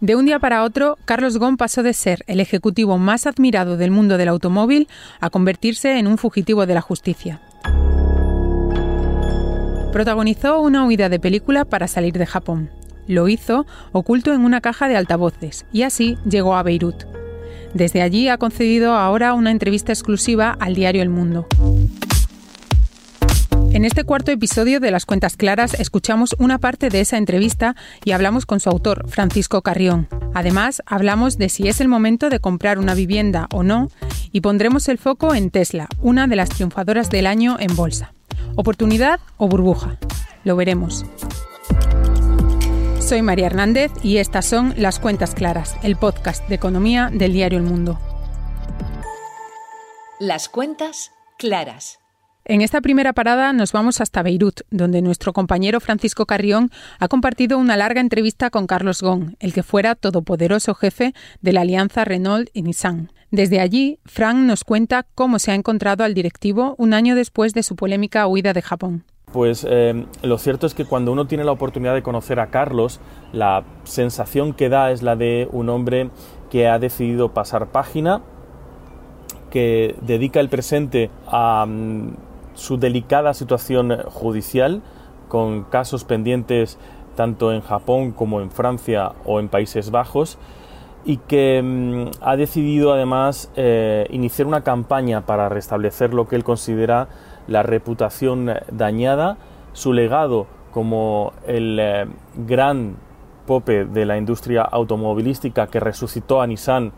De un día para otro, Carlos Ghosn pasó de ser el ejecutivo más admirado del mundo del automóvil a convertirse en un fugitivo de la justicia. Protagonizó una huida de película para salir de Japón. Lo hizo oculto en una caja de altavoces y así llegó a Beirut. Desde allí ha concedido ahora una entrevista exclusiva al diario El Mundo. En este cuarto episodio de Las Cuentas Claras escuchamos una parte de esa entrevista y hablamos con su autor, Francisco Carrión. Además, hablamos de si es el momento de comprar una vivienda o no y pondremos el foco en Tesla, una de las triunfadoras del año en bolsa. ¿Oportunidad o burbuja? Lo veremos. Soy María Hernández y estas son Las Cuentas Claras, el podcast de economía del diario El Mundo. Las Cuentas Claras. En esta primera parada nos vamos hasta Beirut, donde nuestro compañero Francisco Carrión ha compartido una larga entrevista con Carlos Ghosn, el que fuera todopoderoso jefe de la alianza Renault y Nissan. Desde allí, Frank nos cuenta cómo se ha encontrado al directivo un año después de su polémica huida de Japón. Pues eh, lo cierto es que cuando uno tiene la oportunidad de conocer a Carlos, la sensación que da es la de un hombre que ha decidido pasar página, que dedica el presente a mm, su delicada situación judicial, con casos pendientes tanto en Japón como en Francia o en Países Bajos, y que mm, ha decidido además eh, iniciar una campaña para restablecer lo que él considera la reputación dañada, su legado como el eh, gran pope de la industria automovilística que resucitó a Nissan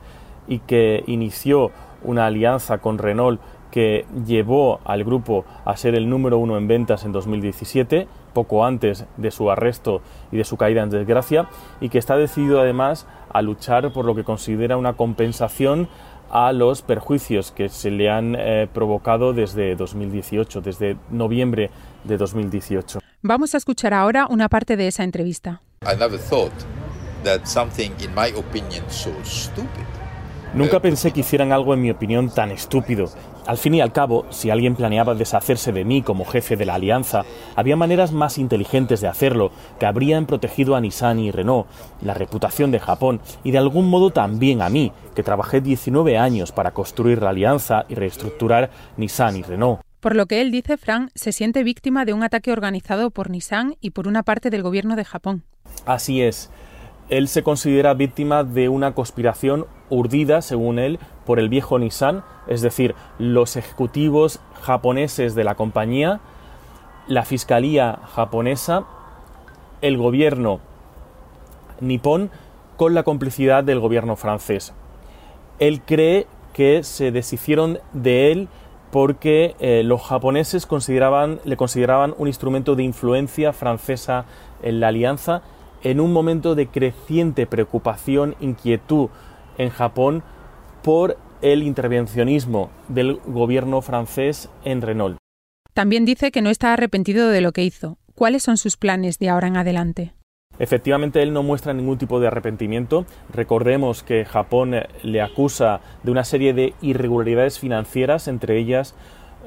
y que inició una alianza con Renault que llevó al grupo a ser el número uno en ventas en 2017, poco antes de su arresto y de su caída en desgracia, y que está decidido además a luchar por lo que considera una compensación a los perjuicios que se le han eh, provocado desde 2018, desde noviembre de 2018. Vamos a escuchar ahora una parte de esa entrevista. I never thought that something in my opinion so stupid Nunca pensé que hicieran algo, en mi opinión, tan estúpido. Al fin y al cabo, si alguien planeaba deshacerse de mí como jefe de la alianza, había maneras más inteligentes de hacerlo, que habrían protegido a Nissan y Renault, la reputación de Japón y de algún modo también a mí, que trabajé 19 años para construir la alianza y reestructurar Nissan y Renault. Por lo que él dice, Frank se siente víctima de un ataque organizado por Nissan y por una parte del gobierno de Japón. Así es. Él se considera víctima de una conspiración urdida, según él, por el viejo Nissan, es decir, los ejecutivos japoneses de la compañía, la fiscalía japonesa, el gobierno nipón, con la complicidad del gobierno francés. Él cree que se deshicieron de él porque eh, los japoneses le consideraban un instrumento de influencia francesa en la alianza en un momento de creciente preocupación, inquietud en Japón por el intervencionismo del gobierno francés en Renault. También dice que no está arrepentido de lo que hizo. ¿Cuáles son sus planes de ahora en adelante? Efectivamente, él no muestra ningún tipo de arrepentimiento. Recordemos que Japón le acusa de una serie de irregularidades financieras, entre ellas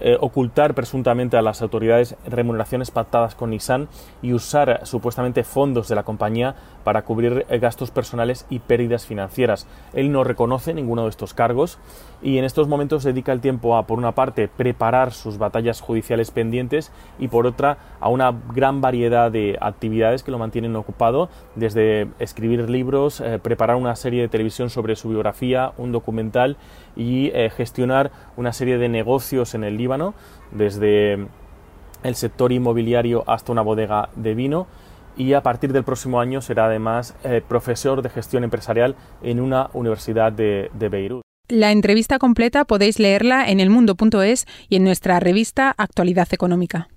eh, ocultar presuntamente a las autoridades remuneraciones pactadas con Nissan y usar supuestamente fondos de la compañía para cubrir eh, gastos personales y pérdidas financieras. Él no reconoce ninguno de estos cargos y en estos momentos dedica el tiempo a, por una parte, preparar sus batallas judiciales pendientes y por otra, a una gran variedad de actividades que lo mantienen ocupado, desde escribir libros, eh, preparar una serie de televisión sobre su biografía, un documental y gestionar una serie de negocios en el Líbano, desde el sector inmobiliario hasta una bodega de vino y a partir del próximo año será además eh, profesor de gestión empresarial en una universidad de, de Beirut. La entrevista completa podéis leerla en elmundo.es y en nuestra revista Actualidad Económica.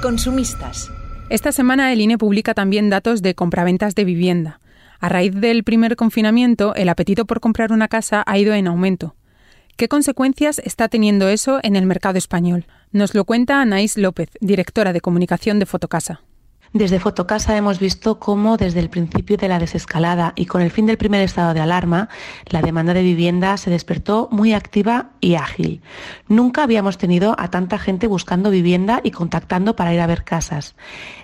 Consumistas. Esta semana el INE publica también datos de compraventas de vivienda. A raíz del primer confinamiento, el apetito por comprar una casa ha ido en aumento. ¿Qué consecuencias está teniendo eso en el mercado español? Nos lo cuenta Anaís López, directora de comunicación de Fotocasa. Desde Fotocasa hemos visto cómo desde el principio de la desescalada y con el fin del primer estado de alarma, la demanda de vivienda se despertó muy activa y ágil. Nunca habíamos tenido a tanta gente buscando vivienda y contactando para ir a ver casas.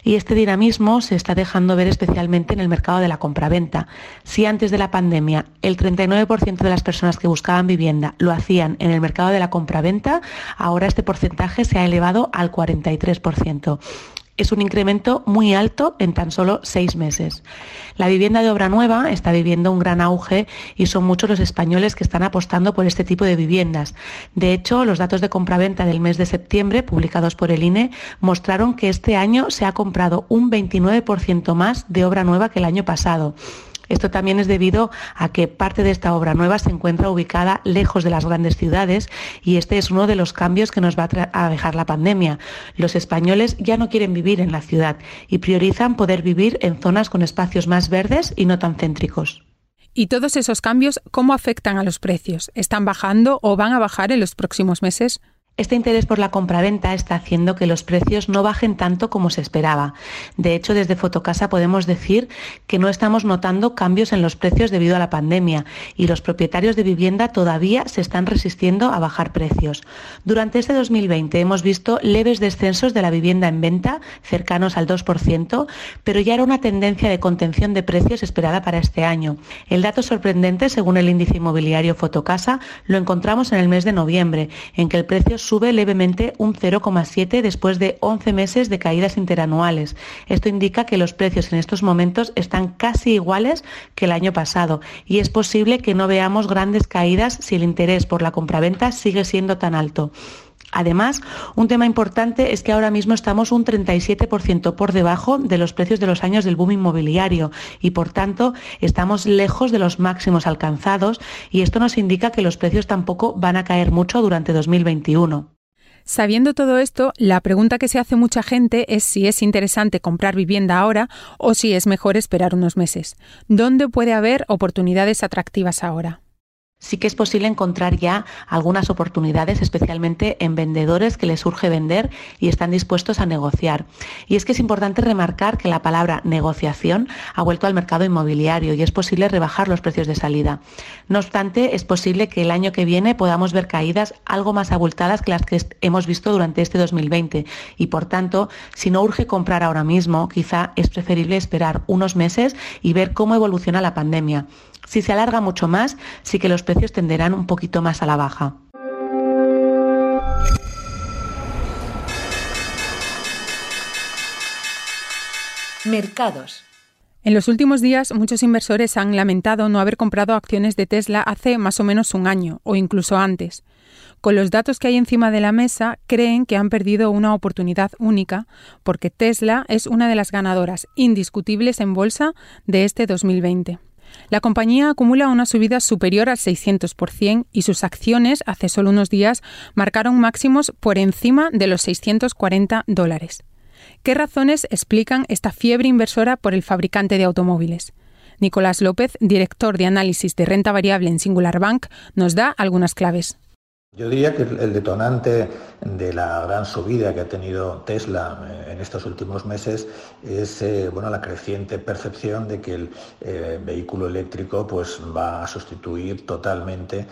Y este dinamismo se está dejando ver especialmente en el mercado de la compraventa. Si antes de la pandemia el 39% de las personas que buscaban vivienda lo hacían en el mercado de la compraventa, ahora este porcentaje se ha elevado al 43%. Es un incremento muy alto en tan solo seis meses. La vivienda de obra nueva está viviendo un gran auge y son muchos los españoles que están apostando por este tipo de viviendas. De hecho, los datos de compraventa del mes de septiembre, publicados por el INE, mostraron que este año se ha comprado un 29% más de obra nueva que el año pasado. Esto también es debido a que parte de esta obra nueva se encuentra ubicada lejos de las grandes ciudades y este es uno de los cambios que nos va a dejar la pandemia. Los españoles ya no quieren vivir en la ciudad y priorizan poder vivir en zonas con espacios más verdes y no tan céntricos. ¿Y todos esos cambios cómo afectan a los precios? ¿Están bajando o van a bajar en los próximos meses? Este interés por la compraventa está haciendo que los precios no bajen tanto como se esperaba. De hecho, desde Fotocasa podemos decir que no estamos notando cambios en los precios debido a la pandemia y los propietarios de vivienda todavía se están resistiendo a bajar precios. Durante este 2020 hemos visto leves descensos de la vivienda en venta, cercanos al 2%, pero ya era una tendencia de contención de precios esperada para este año. El dato sorprendente, según el índice inmobiliario Fotocasa, lo encontramos en el mes de noviembre, en que el precio sube levemente un 0,7 después de 11 meses de caídas interanuales. Esto indica que los precios en estos momentos están casi iguales que el año pasado y es posible que no veamos grandes caídas si el interés por la compraventa sigue siendo tan alto. Además, un tema importante es que ahora mismo estamos un 37% por debajo de los precios de los años del boom inmobiliario y, por tanto, estamos lejos de los máximos alcanzados y esto nos indica que los precios tampoco van a caer mucho durante 2021. Sabiendo todo esto, la pregunta que se hace mucha gente es si es interesante comprar vivienda ahora o si es mejor esperar unos meses. ¿Dónde puede haber oportunidades atractivas ahora? Sí que es posible encontrar ya algunas oportunidades, especialmente en vendedores que les surge vender y están dispuestos a negociar. Y es que es importante remarcar que la palabra negociación ha vuelto al mercado inmobiliario y es posible rebajar los precios de salida. No obstante, es posible que el año que viene podamos ver caídas algo más abultadas que las que hemos visto durante este 2020 y por tanto, si no urge comprar ahora mismo, quizá es preferible esperar unos meses y ver cómo evoluciona la pandemia. Si se alarga mucho más, sí que los precios tenderán un poquito más a la baja. Mercados. En los últimos días, muchos inversores han lamentado no haber comprado acciones de Tesla hace más o menos un año o incluso antes. Con los datos que hay encima de la mesa, creen que han perdido una oportunidad única porque Tesla es una de las ganadoras indiscutibles en bolsa de este 2020. La compañía acumula una subida superior al 600% y sus acciones hace solo unos días marcaron máximos por encima de los 640 dólares. ¿Qué razones explican esta fiebre inversora por el fabricante de automóviles? Nicolás López, director de análisis de renta variable en Singular Bank, nos da algunas claves. Yo diría que el detonante de la gran subida que ha tenido Tesla eh, en estos últimos meses es eh, bueno, la creciente percepción de que el eh, vehículo eléctrico pues, va a sustituir totalmente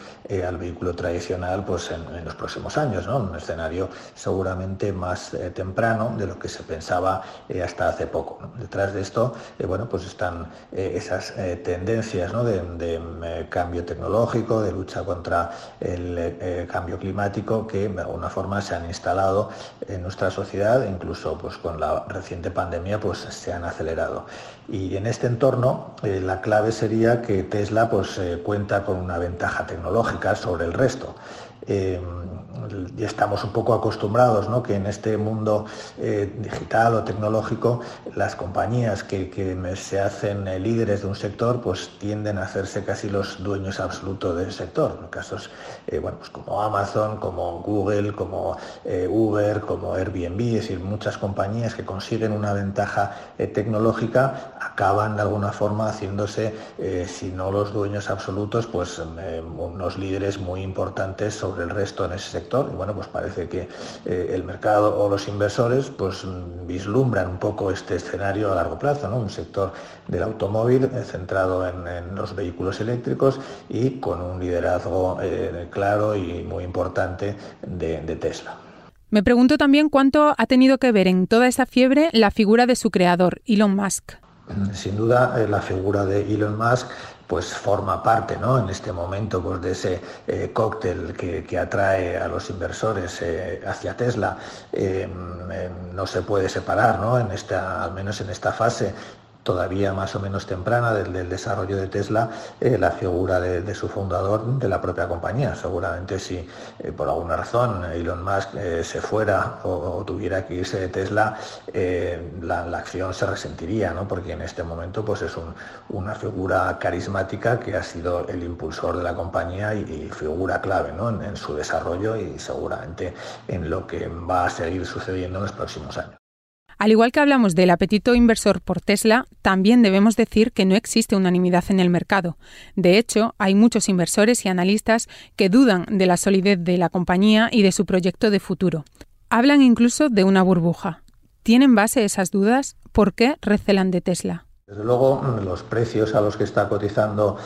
al vehículo tradicional pues, en, los próximos años, ¿no? un escenario seguramente más temprano de lo que se pensaba hasta hace poco. Detrás de esto bueno, pues están esas tendencias de, de cambio tecnológico, de lucha contra el cambio climático que de alguna forma se han instalado en nuestra sociedad, incluso pues, con la reciente pandemia pues, se han acelerado. Y en este entorno eh, la clave sería que Tesla pues, eh, cuenta con una ventaja tecnológica sobre el resto. Eh, ya estamos un poco acostumbrados ¿no? que en este mundo eh, digital o tecnológico las compañías que, se hacen eh, líderes de un sector pues tienden a hacerse casi los dueños absolutos del sector. Casos bueno, pues como Amazon, como Google, como Uber, como Airbnb, es decir, muchas compañías que consiguen una ventaja tecnológica acaban de alguna forma haciéndose, si no los dueños absolutos, pues unos líderes muy importantes sobre el resto en ese sector. Y bueno, pues parece que eh, el mercado o los inversores pues vislumbran un poco este escenario a largo plazo, ¿no? Un sector del automóvil eh, centrado en, los vehículos eléctricos y con un liderazgo claro y muy importante de, de Tesla. Me pregunto también cuánto ha tenido que ver en toda esta fiebre la figura de su creador, Elon Musk. Sin duda, la figura de Elon Musk pues forma parte ¿no? en este momento pues, de ese eh, cóctel que, atrae a los inversores eh, hacia Tesla. Eh, no se puede separar, ¿no? en esta, al menos en esta fase, todavía más o menos temprana del, desarrollo de Tesla eh, la figura de, su fundador de la propia compañía. Seguramente si eh, por alguna razón Elon Musk eh, se fuera o, tuviera que irse de Tesla, la, acción se resentiría, ¿no? porque en este momento pues, es una figura carismática que ha sido el impulsor de la compañía y, figura clave en, en su desarrollo y seguramente en lo que va a seguir sucediendo en los próximos años. Al igual que hablamos del apetito inversor por Tesla, también debemos decir que no existe unanimidad en el mercado. De hecho, hay muchos inversores y analistas que dudan de la solidez de la compañía y de su proyecto de futuro. Hablan incluso de una burbuja. ¿Tienen base esas dudas? ¿Por qué recelan de Tesla? Desde luego, los precios a los que está cotizando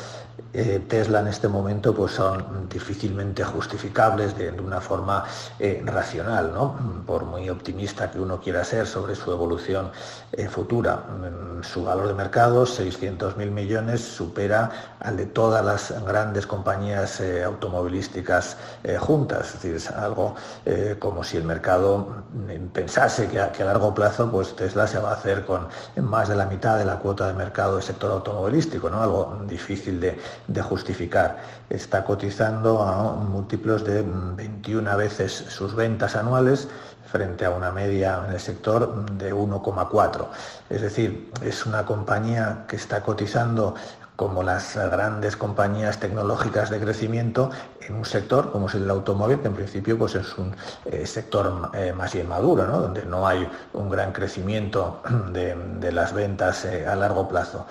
eh, Tesla en este momento pues son difícilmente justificables de, una forma eh, racional, por muy optimista que uno quiera ser sobre su evolución eh, futura. Mm, su valor de mercado, 600.000 millones, supera al de todas las grandes compañías automovilísticas juntas. Es decir, es algo como si el mercado mm, pensase que a, largo plazo pues Tesla se va a hacer con más de la mitad de la cuota de mercado del sector automovilístico, ¿no? algo difícil de, de justificar. Está cotizando a múltiplos de 21 veces sus ventas anuales frente a una media en el sector de 1,4. Es decir, es una compañía que está cotizando como las grandes compañías tecnológicas de crecimiento en un sector como es el automóvil, que en principio pues es un eh, sector eh, más bien maduro, donde no hay un gran crecimiento de, las ventas eh, a largo plazo.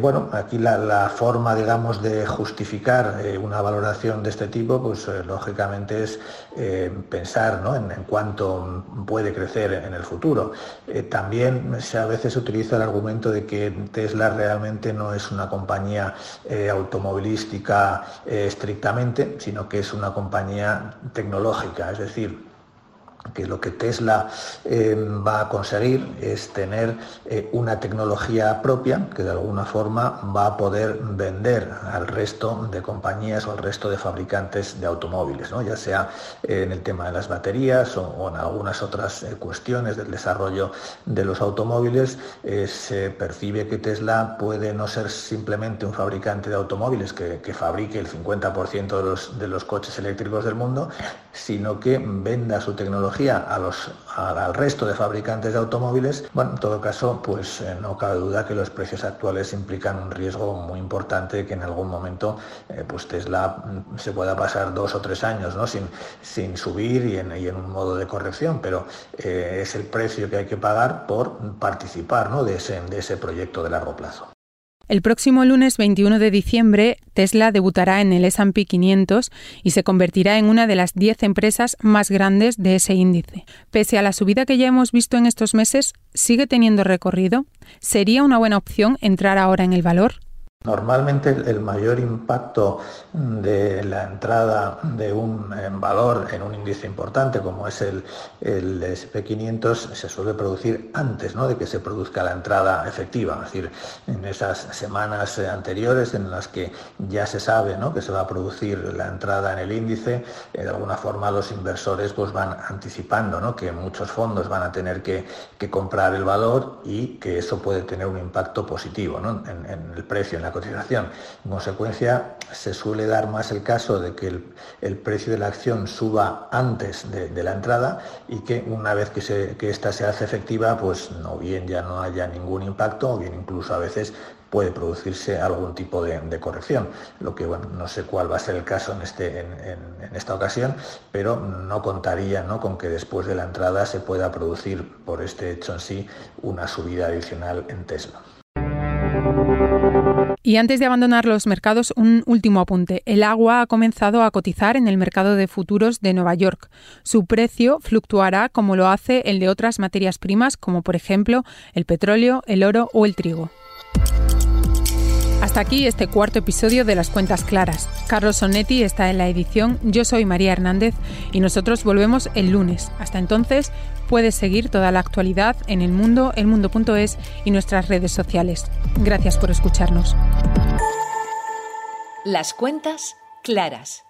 Bueno, aquí la, forma, digamos, de justificar una valoración de este tipo, pues lógicamente es pensar en, en, cuánto puede crecer en el futuro. también se, a veces utiliza el argumento de que Tesla realmente no es una compañía automovilística estrictamente, sino que es una compañía tecnológica, es decir, que lo que Tesla eh, va a conseguir es tener eh, una tecnología propia que de alguna forma va a poder vender al resto de compañías o al resto de fabricantes de automóviles, ya sea eh, en el tema de las baterías o, en algunas otras cuestiones del desarrollo de los automóviles. se percibe que Tesla puede no ser simplemente un fabricante de automóviles que, fabrique el 50% de los, de los coches eléctricos del mundo, sino que venda su tecnología a los, al resto de fabricantes de automóviles, bueno, en todo caso, pues eh, no cabe duda que los precios actuales implican un riesgo muy importante que en algún momento eh, pues Tesla mm, se pueda pasar dos o tres años ¿no? sin, sin subir y en, un modo de corrección, pero eh, es el precio que hay que pagar por participar ¿no? de, ese, de ese proyecto de largo plazo. El próximo lunes 21 de diciembre, Tesla debutará en el S&P 500 y se convertirá en una de las 10 empresas más grandes de ese índice. Pese a la subida que ya hemos visto en estos meses, ¿sigue teniendo recorrido? ¿Sería una buena opción entrar ahora en el valor? Normalmente el mayor impacto de la entrada de un valor en un índice importante como es el, el SP500 se suele producir antes de que se produzca la entrada efectiva, es decir, en esas semanas anteriores en las que ya se sabe que se va a producir la entrada en el índice, eh, de alguna forma los inversores pues van anticipando que muchos fondos van a tener que, comprar el valor y que eso puede tener un impacto positivo en, el precio, en la cotización. En consecuencia, se suele dar más el caso de que el, precio de la acción suba antes de, la entrada y que una vez que, se, que esta se hace efectiva, pues no bien ya no haya ningún impacto o bien incluso a veces puede producirse algún tipo de, corrección. Lo que bueno, no sé cuál va a ser el caso en, este, en, esta ocasión, pero no contaría con que después de la entrada se pueda producir por este hecho en sí una subida adicional en Tesla. Y antes de abandonar los mercados, un último apunte. El agua ha comenzado a cotizar en el mercado de futuros de Nueva York. Su precio fluctuará como lo hace el de otras materias primas, como por ejemplo el petróleo, el oro o el trigo. Hasta aquí este cuarto episodio de Las Cuentas Claras. Carlos Sonetti está en la edición, yo soy María Hernández y nosotros volvemos el lunes. Hasta entonces puedes seguir toda la actualidad en el mundo, elmundo.es y nuestras redes sociales. Gracias por escucharnos. Las Cuentas Claras